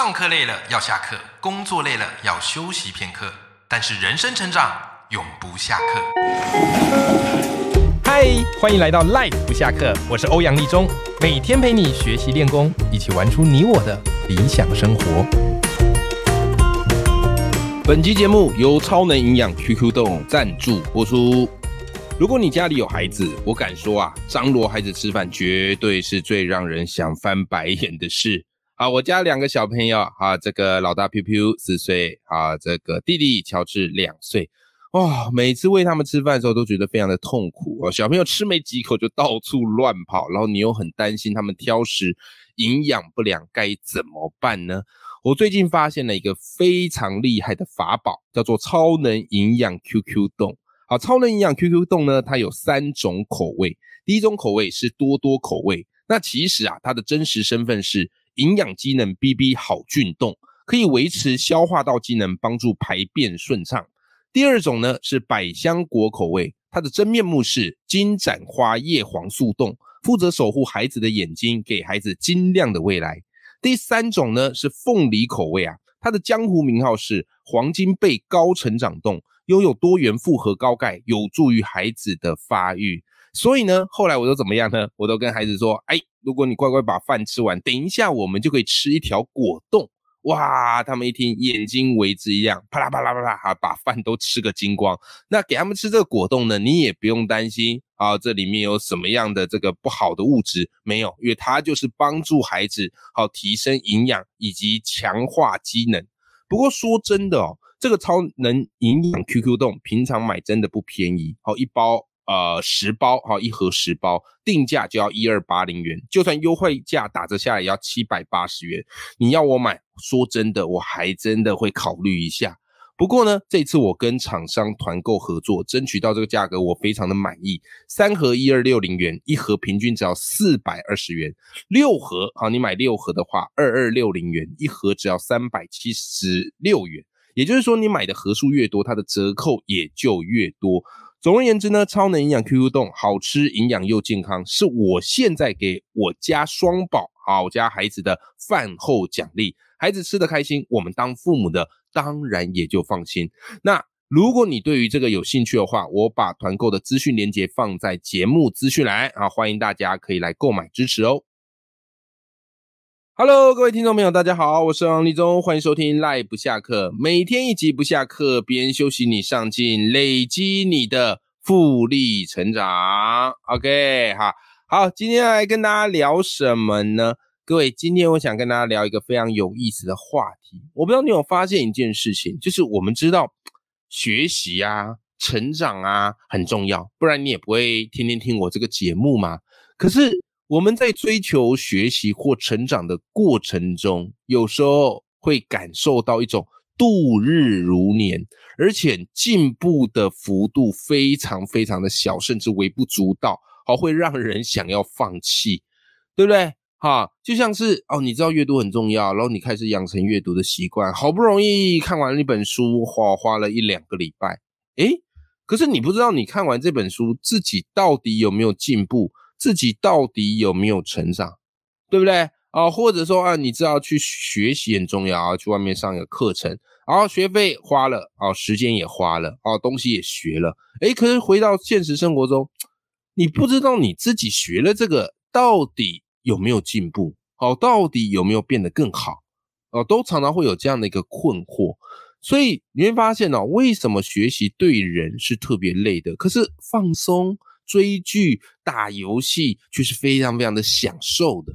上课累了要下课，工作累了要休息片刻，但是人生成长永不下课。嗨，欢迎来到 Life 不下课，我是欧阳立中，每天陪你学习练功，一起玩出你我的理想生活。本期节目由超能营养 QQ 豆赞助播出。如果你家里有孩子，我敢说啊，张罗孩子吃饭绝对是最让人想翻白眼的事。啊，我家两个小朋友，啊，这个老大 Piu Piu 四岁，啊，这个弟弟乔治两岁，哇，每次喂他们吃饭的时候都觉得非常的痛苦哦。小朋友吃没几口就到处乱跑，然后你又很担心他们挑食、营养不良，该怎么办呢？我最近发现了一个非常厉害的法宝，叫做超能营养 QQ 冻。好，超能营养 QQ 冻呢，它有三种口味，第一种口味是多多口味，那其实啊，它的真实身份是。营养机能 BB 好菌动可以维持消化道机能，帮助排便顺畅。第二种呢是百香果口味，它的真面目是金盏花叶黄素冻，负责守护孩子的眼睛，给孩子晶亮的未来。第三种呢是凤梨口味啊，它的江湖名号是黄金贝高成长冻，拥有多元复合高钙，有助于孩子的发育。所以呢，后来我都怎么样呢？我都跟孩子说，哎。如果你乖乖把饭吃完，等一下我们就可以吃一条果冻。哇！他们一听，眼睛为之一亮，啪啦啪啦啪啦，哈，把饭都吃个精光。那给他们吃这个果冻呢，你也不用担心啊，这里面有什么样的这个不好的物质没有？因为它就是帮助孩子好提升营养以及强化机能。不过说真的哦，这个超能营养 QQ 冻平常买真的不便宜，好一包。呃，十包哈，一盒十包，定价就要一二八零元，就算优惠价打折下来也要七百八十元。你要我买，说真的，我还真的会考虑一下。不过呢，这次我跟厂商团购合作，争取到这个价格，我非常的满意。三盒一二六零元，一盒平均只要四百二十元。六盒好，你买六盒的话，二二六零元，一盒只要三百七十六元。也就是说，你买的盒数越多，它的折扣也就越多。总而言之呢，超能营养 QQ 冻好吃、营养又健康，是我现在给我家双宝啊，我家孩子的饭后奖励。孩子吃的开心，我们当父母的当然也就放心。那如果你对于这个有兴趣的话，我把团购的资讯链接放在节目资讯栏啊，欢迎大家可以来购买支持哦。Hello，各位听众朋友，大家好，我是王立忠，欢迎收听赖不下课，每天一集不下课，别人休息你上进，累积你的复利成长。OK，哈，好，今天来跟大家聊什么呢？各位，今天我想跟大家聊一个非常有意思的话题。我不知道你有发现一件事情，就是我们知道学习啊、成长啊很重要，不然你也不会天天听我这个节目嘛。可是。我们在追求学习或成长的过程中，有时候会感受到一种度日如年，而且进步的幅度非常非常的小，甚至微不足道，好会让人想要放弃，对不对？哈，就像是哦，你知道阅读很重要，然后你开始养成阅读的习惯，好不容易看完一本书，花花了一两个礼拜，诶，可是你不知道你看完这本书自己到底有没有进步。自己到底有没有成长，对不对啊？或者说啊，你知道去学习很重要啊，去外面上一个课程，然后学费花了啊，时间也花了啊，东西也学了，诶，可是回到现实生活中，你不知道你自己学了这个到底有没有进步，好，到底有没有变得更好，哦，都常常会有这样的一个困惑。所以你会发现哦，为什么学习对人是特别累的，可是放松。追剧、打游戏却是非常非常的享受的。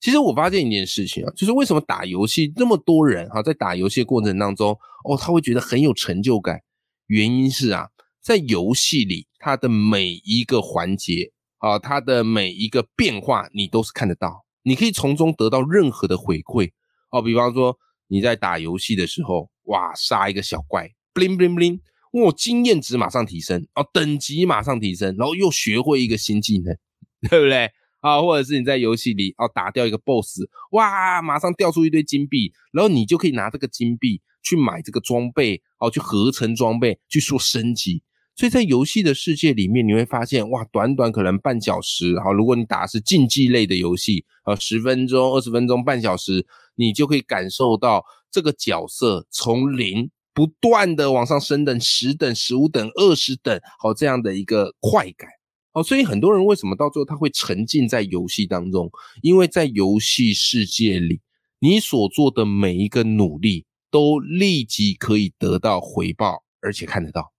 其实我发现一件事情啊，就是为什么打游戏那么多人哈，在打游戏的过程当中，哦，他会觉得很有成就感。原因是啊，在游戏里，它的每一个环节啊，它的每一个变化，你都是看得到，你可以从中得到任何的回馈哦。比方说你在打游戏的时候，哇，杀一个小怪，bling bling bling。我经验值马上提升哦，等级马上提升，然后又学会一个新技能，对不对啊？或者是你在游戏里哦打掉一个 BOSS，哇，马上掉出一堆金币，然后你就可以拿这个金币去买这个装备哦，去合成装备，去做升级。所以在游戏的世界里面，你会发现，哇，短短可能半小时，好，如果你打的是竞技类的游戏，啊，十分钟、二十分钟、半小时，你就可以感受到这个角色从零不断的往上升等，十等、十五等、二十等，好，这样的一个快感。哦，所以很多人为什么到最后他会沉浸在游戏当中？因为在游戏世界里，你所做的每一个努力都立即可以得到回报，而且看得到。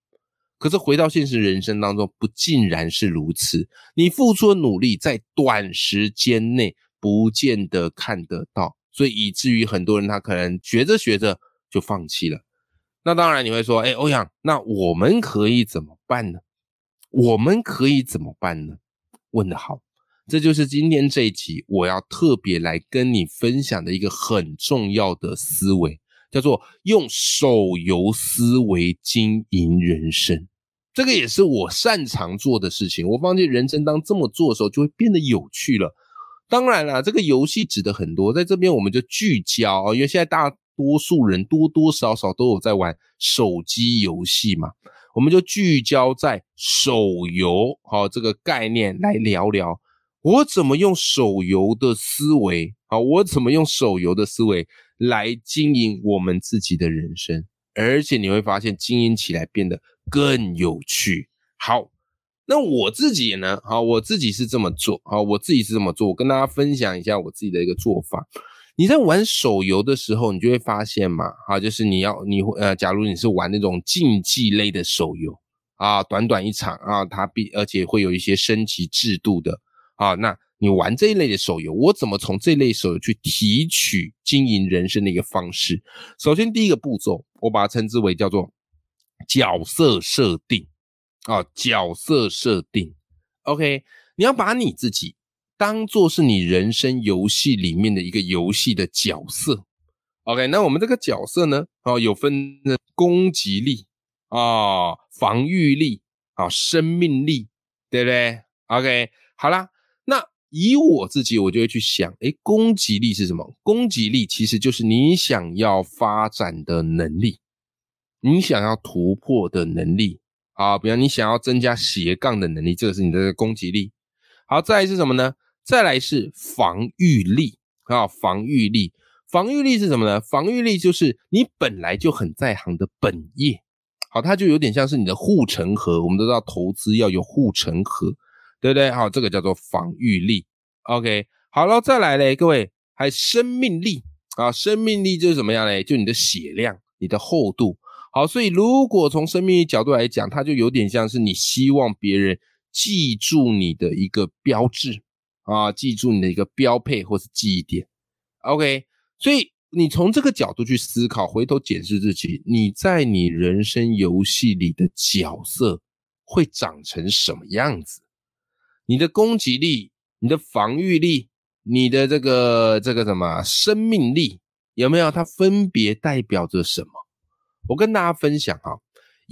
可是回到现实人生当中，不尽然是如此。你付出的努力在短时间内不见得看得到，所以以至于很多人他可能学着学着就放弃了。那当然你会说，哎，欧阳，那我们可以怎么办呢？我们可以怎么办呢？问得好，这就是今天这一集我要特别来跟你分享的一个很重要的思维，叫做用手游思维经营人生。这个也是我擅长做的事情。我发现人生当这么做的时候，就会变得有趣了。当然了，这个游戏指的很多，在这边我们就聚焦啊，因为现在大多数人多多少少都有在玩手机游戏嘛。我们就聚焦在手游，好这个概念来聊聊，我怎么用手游的思维，好我怎么用手游的思维来经营我们自己的人生，而且你会发现经营起来变得更有趣。好，那我自己呢？好，我自己是这么做，好，我自己是这么做，我跟大家分享一下我自己的一个做法。你在玩手游的时候，你就会发现嘛，啊，就是你要你呃，假如你是玩那种竞技类的手游啊，短短一场啊，它必而且会有一些升级制度的啊，那你玩这一类的手游，我怎么从这类手游去提取经营人生的一个方式？首先第一个步骤，我把它称之为叫做角色设定啊，角色设定，OK，你要把你自己。当做是你人生游戏里面的一个游戏的角色，OK，那我们这个角色呢，哦，有分攻击力啊、防御力啊、生命力，对不对？OK，好啦，那以我自己，我就会去想，哎，攻击力是什么？攻击力其实就是你想要发展的能力，你想要突破的能力啊，比方你想要增加斜杠的能力，这个是你的攻击力。好，再是什么呢？再来是防御力啊，防御力，防御力是什么呢？防御力就是你本来就很在行的本业，好，它就有点像是你的护城河。我们都知道投资要有护城河，对不对？好，这个叫做防御力。OK，好了，再来嘞，各位，还生命力啊，生命力就是怎么样嘞？就你的血量、你的厚度。好，所以如果从生命力角度来讲，它就有点像是你希望别人记住你的一个标志。啊，记住你的一个标配或是记忆点，OK。所以你从这个角度去思考，回头检视自己，你在你人生游戏里的角色会长成什么样子？你的攻击力、你的防御力、你的这个这个什么生命力，有没有？它分别代表着什么？我跟大家分享哈，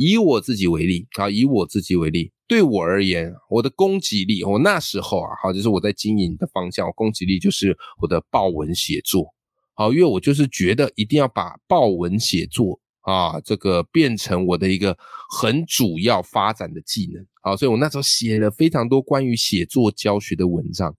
以我自己为例啊，以我自己为例。对我而言，我的攻击力，我那时候啊，好，就是我在经营的方向，我攻击力就是我的报文写作，好，因为我就是觉得一定要把报文写作啊，这个变成我的一个很主要发展的技能，好，所以我那时候写了非常多关于写作教学的文章。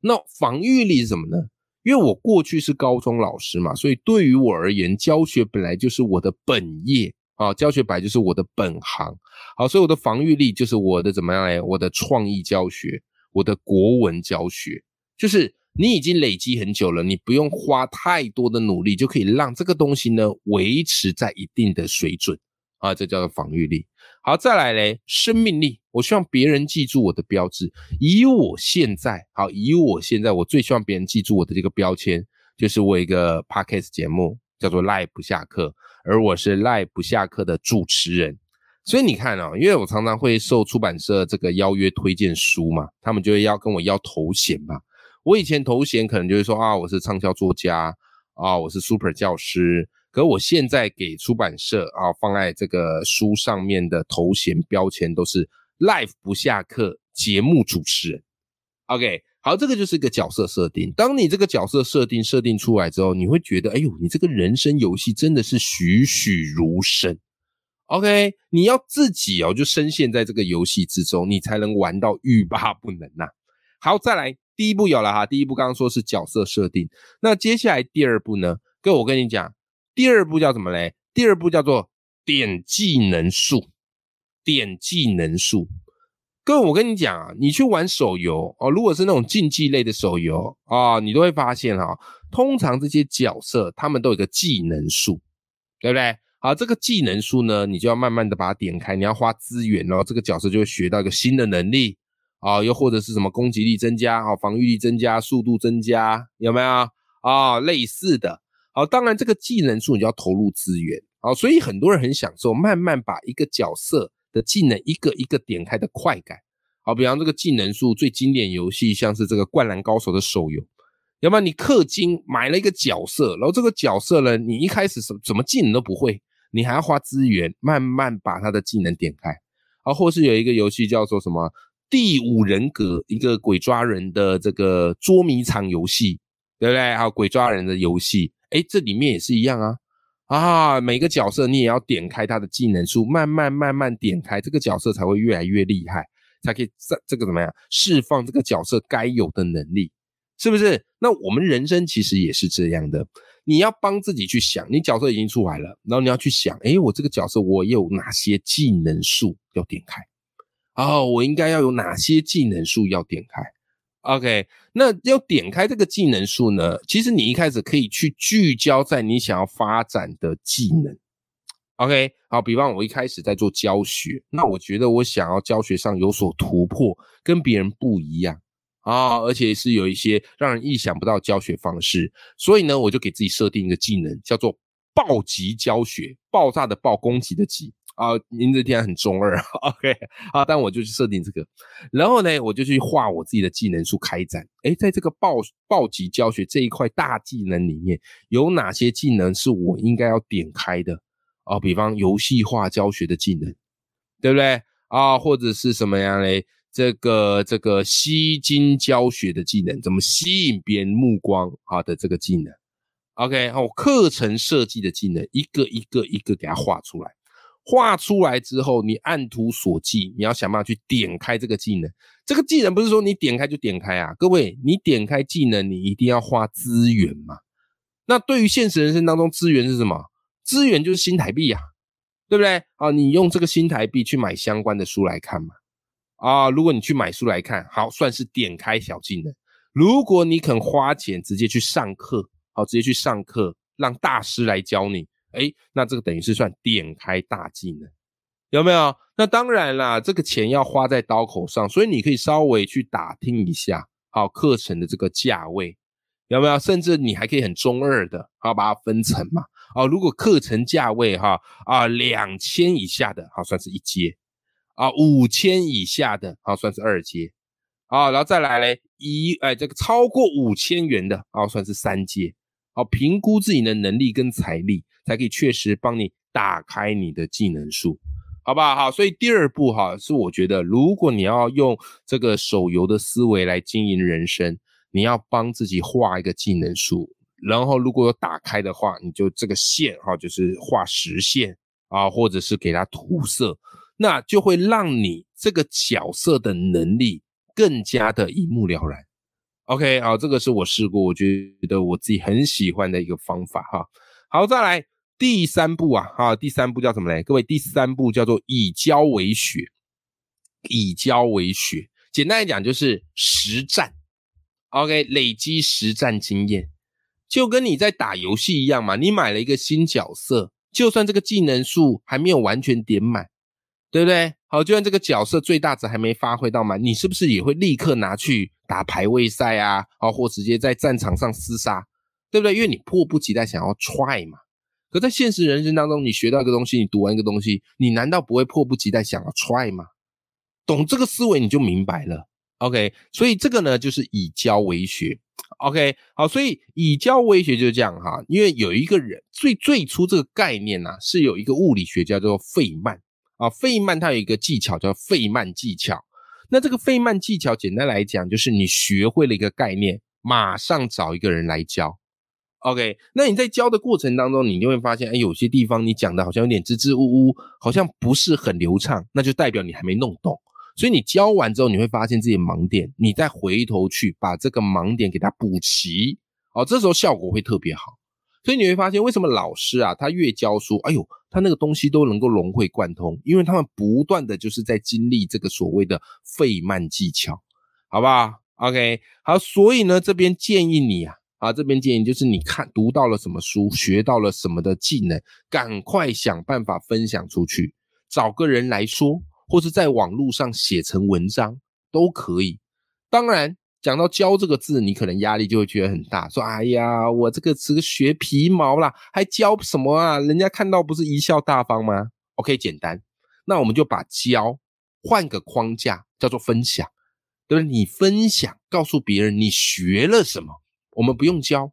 那防御力是什么呢？因为我过去是高中老师嘛，所以对于我而言，教学本来就是我的本业。啊，教学白就是我的本行，好，所以我的防御力就是我的怎么样哎，我的创意教学，我的国文教学，就是你已经累积很久了，你不用花太多的努力就可以让这个东西呢维持在一定的水准啊，这叫做防御力。好，再来嘞，生命力，我希望别人记住我的标志。以我现在，好，以我现在，我最希望别人记住我的这个标签，就是我一个 podcast 节目叫做赖不下课。而我是赖不下课的主持人，所以你看啊，因为我常常会受出版社这个邀约推荐书嘛，他们就会要跟我要头衔嘛。我以前头衔可能就会说啊，我是畅销作家啊，我是 super 教师。可我现在给出版社啊放在这个书上面的头衔标签都是 live 不下课节目主持人。OK。好，这个就是一个角色设定。当你这个角色设定设定出来之后，你会觉得，哎呦，你这个人生游戏真的是栩栩如生 OK，你要自己哦，就深陷在这个游戏之中，你才能玩到欲罢不能呐。好，再来第一步有了哈，第一步刚刚说是角色设定，那接下来第二步呢？各位我跟你讲，第二步叫什么嘞？第二步叫做点技能术，点技能术。各位我跟你讲啊，你去玩手游哦，如果是那种竞技类的手游啊，你都会发现哈，通常这些角色他们都有个技能数，对不对？好，这个技能树呢，你就要慢慢的把它点开，你要花资源哦，这个角色就会学到一个新的能力啊，又或者是什么攻击力增加，好，防御力增加，速度增加，有没有啊？类似的，好，当然这个技能树你就要投入资源，好，所以很多人很享受慢慢把一个角色的技能一个一个点开的快感，好，比方这个技能树最经典游戏像是这个灌篮高手的手游。要不然你氪金买了一个角色，然后这个角色呢，你一开始什什么技能都不会，你还要花资源慢慢把他的技能点开。啊，或是有一个游戏叫做什么《第五人格》，一个鬼抓人的这个捉迷藏游戏，对不对？还有鬼抓人的游戏，哎，这里面也是一样啊啊，每个角色你也要点开他的技能书，慢慢慢慢点开，这个角色才会越来越厉害，才可以这这个怎么样释放这个角色该有的能力。是不是？那我们人生其实也是这样的。你要帮自己去想，你角色已经出来了，然后你要去想，哎，我这个角色我有哪些技能数要点开？哦，我应该要有哪些技能数要点开？OK，那要点开这个技能树呢？其实你一开始可以去聚焦在你想要发展的技能。OK，好，比方我一开始在做教学，那我觉得我想要教学上有所突破，跟别人不一样。啊，而且是有一些让人意想不到教学方式，所以呢，我就给自己设定一个技能，叫做暴击教学，爆炸的爆，攻击的击啊，名字听起来很中二，OK，啊，但我就去设定这个，然后呢，我就去画我自己的技能树开展，诶，在这个暴暴击教学这一块大技能里面，有哪些技能是我应该要点开的啊？比方游戏化教学的技能，对不对啊？或者是什么样嘞？这个这个吸睛教学的技能，怎么吸引别人目光好的这个技能，OK，好，课程设计的技能，一个一个一个给它画出来。画出来之后，你按图索骥，你要想办法去点开这个技能。这个技能不是说你点开就点开啊，各位，你点开技能，你一定要花资源嘛。那对于现实人生当中，资源是什么？资源就是新台币呀，对不对？啊，你用这个新台币去买相关的书来看嘛。啊，如果你去买书来看，好，算是点开小技能。如果你肯花钱直接去上课，好，直接去上课，让大师来教你，哎，那这个等于是算点开大技能，有没有？那当然啦，这个钱要花在刀口上，所以你可以稍微去打听一下，好，课程的这个价位有没有？甚至你还可以很中二的，好，把它分层嘛，哦，如果课程价位哈啊两千以下的，好，算是一阶。啊，五千以下的好，算是二阶，啊，然后再来嘞，一哎，这个超过五千元的啊，算是三阶，好，评估自己的能力跟财力，才可以确实帮你打开你的技能树，好不好？好，所以第二步哈，是我觉得，如果你要用这个手游的思维来经营人生，你要帮自己画一个技能树，然后如果有打开的话，你就这个线哈，就是画实线啊，或者是给它涂色。那就会让你这个角色的能力更加的一目了然。OK，好，这个是我试过，我觉得我自己很喜欢的一个方法哈。好，再来第三步啊，哈，第三步叫什么嘞？各位，第三步叫做以教为学，以教为学，简单来讲就是实战。OK，累积实战经验，就跟你在打游戏一样嘛。你买了一个新角色，就算这个技能数还没有完全点满。对不对？好，就算这个角色最大值还没发挥到满，你是不是也会立刻拿去打排位赛啊？啊，或直接在战场上厮杀，对不对？因为你迫不及待想要 try 嘛。可在现实人生当中，你学到一个东西，你读完一个东西，你难道不会迫不及待想要 try 吗？懂这个思维你就明白了。OK，所以这个呢就是以教为学。OK，好，所以以教为学就是这样哈。因为有一个人最最初这个概念呢，是有一个物理学家叫做费曼。啊，费曼他有一个技巧叫费曼技巧。那这个费曼技巧，简单来讲，就是你学会了一个概念，马上找一个人来教。OK，那你在教的过程当中，你就会发现，哎，有些地方你讲的好像有点支支吾吾，好像不是很流畅，那就代表你还没弄懂。所以你教完之后，你会发现自己盲点，你再回头去把这个盲点给它补齐，哦，这时候效果会特别好。所以你会发现，为什么老师啊，他越教书，哎呦，他那个东西都能够融会贯通，因为他们不断的就是在经历这个所谓的费曼技巧，好不好？OK，好，所以呢，这边建议你啊。啊，这边建议就是你看读到了什么书，学到了什么的技能，赶快想办法分享出去，找个人来说，或是在网络上写成文章都可以。当然，讲到教这个字，你可能压力就会觉得很大，说：“哎呀，我这个只学皮毛啦，还教什么啊？人家看到不是贻笑大方吗？”OK，简单，那我们就把教换个框架，叫做分享，对不对？你分享，告诉别人你学了什么。我们不用教，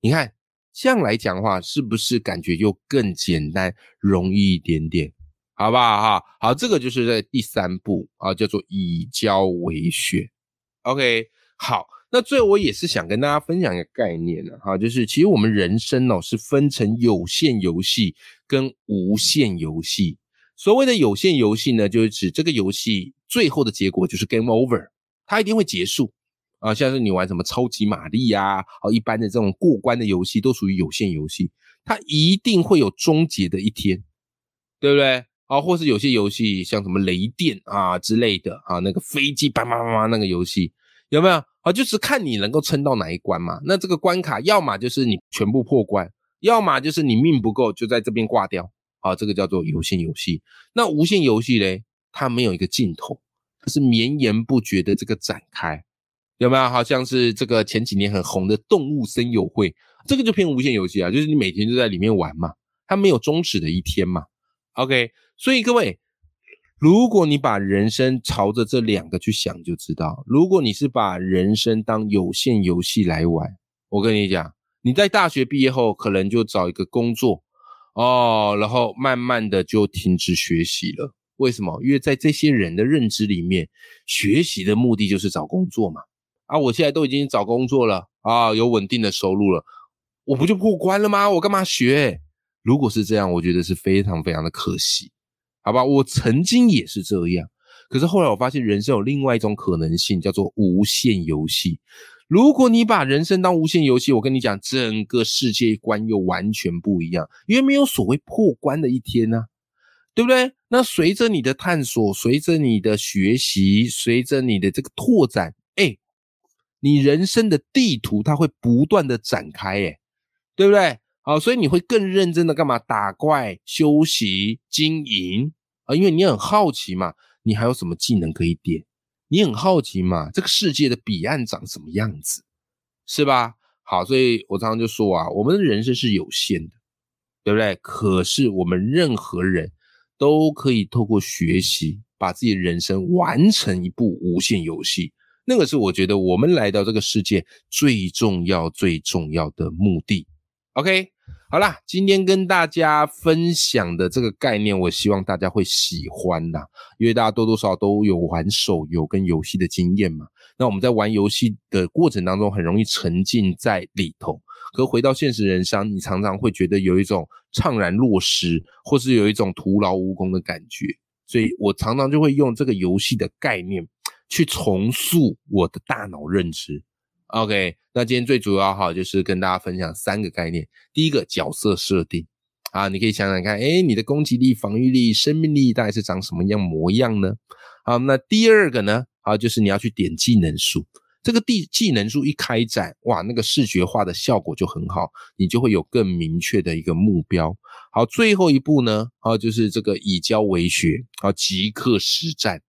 你看这样来讲的话，是不是感觉又更简单、容易一点点？好不好？哈，好，这个就是在第三步啊，叫做以教为学。OK，好，那最后我也是想跟大家分享一个概念呢，哈，就是其实我们人生哦是分成有限游戏跟无限游戏。所谓的有限游戏呢，就是指这个游戏最后的结果就是 game over，它一定会结束。啊，像是你玩什么超级玛丽呀，啊，一般的这种过关的游戏都属于有限游戏，它一定会有终结的一天，对不对？啊，或是有些游戏像什么雷电啊之类的啊，那个飞机叭叭叭叭那个游戏有没有？啊，就是看你能够撑到哪一关嘛。那这个关卡要么就是你全部破关，要么就是你命不够就在这边挂掉。啊，这个叫做有限游戏。那无限游戏嘞，它没有一个尽头，它是绵延不绝的这个展开。有没有好像是这个前几年很红的动物森友会，这个就偏无限游戏啊，就是你每天就在里面玩嘛，它没有终止的一天嘛。OK，所以各位，如果你把人生朝着这两个去想，就知道，如果你是把人生当有限游戏来玩，我跟你讲，你在大学毕业后可能就找一个工作哦，然后慢慢的就停止学习了。为什么？因为在这些人的认知里面，学习的目的就是找工作嘛。啊，我现在都已经找工作了啊，有稳定的收入了，我不就过关了吗？我干嘛学？如果是这样，我觉得是非常非常的可惜，好吧？我曾经也是这样，可是后来我发现人生有另外一种可能性，叫做无限游戏。如果你把人生当无限游戏，我跟你讲，整个世界观又完全不一样，因为没有所谓破关的一天呢，对不对？那随着你的探索，随着你的学习，随着你的这个拓展，你人生的地图它会不断的展开，哎，对不对？好，所以你会更认真的干嘛？打怪、休息、经营啊，因为你很好奇嘛，你还有什么技能可以点？你很好奇嘛，这个世界的彼岸长什么样子，是吧？好，所以我常常就说啊，我们的人生是有限的，对不对？可是我们任何人都可以透过学习，把自己的人生完成一部无限游戏。那个是我觉得我们来到这个世界最重要、最重要的目的。OK，好啦，今天跟大家分享的这个概念，我希望大家会喜欢呐，因为大家多多少少都有玩手游跟游戏的经验嘛。那我们在玩游戏的过程当中，很容易沉浸在里头，可回到现实人生，你常常会觉得有一种怅然若失，或是有一种徒劳无功的感觉。所以我常常就会用这个游戏的概念。去重塑我的大脑认知。OK，那今天最主要哈，就是跟大家分享三个概念。第一个角色设定啊，你可以想想看，哎，你的攻击力、防御力、生命力大概是长什么样模样呢？好，那第二个呢，啊，就是你要去点技能树。这个地技能树一开展，哇，那个视觉化的效果就很好，你就会有更明确的一个目标。好，最后一步呢，啊，就是这个以教为学，啊，即刻实战。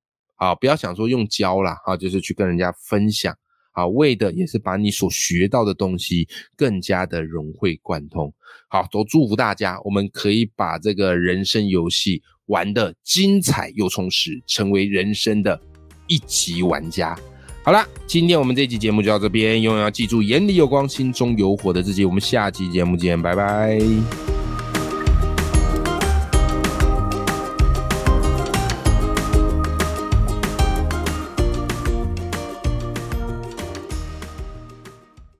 啊，不要想说用教啦，啊，就是去跟人家分享，啊，为的也是把你所学到的东西更加的融会贯通。好，都祝福大家，我们可以把这个人生游戏玩的精彩又充实，成为人生的一级玩家。好了，今天我们这期节目就到这边，永远要记住，眼里有光，心中有火的自己。我们下期节目见，拜拜。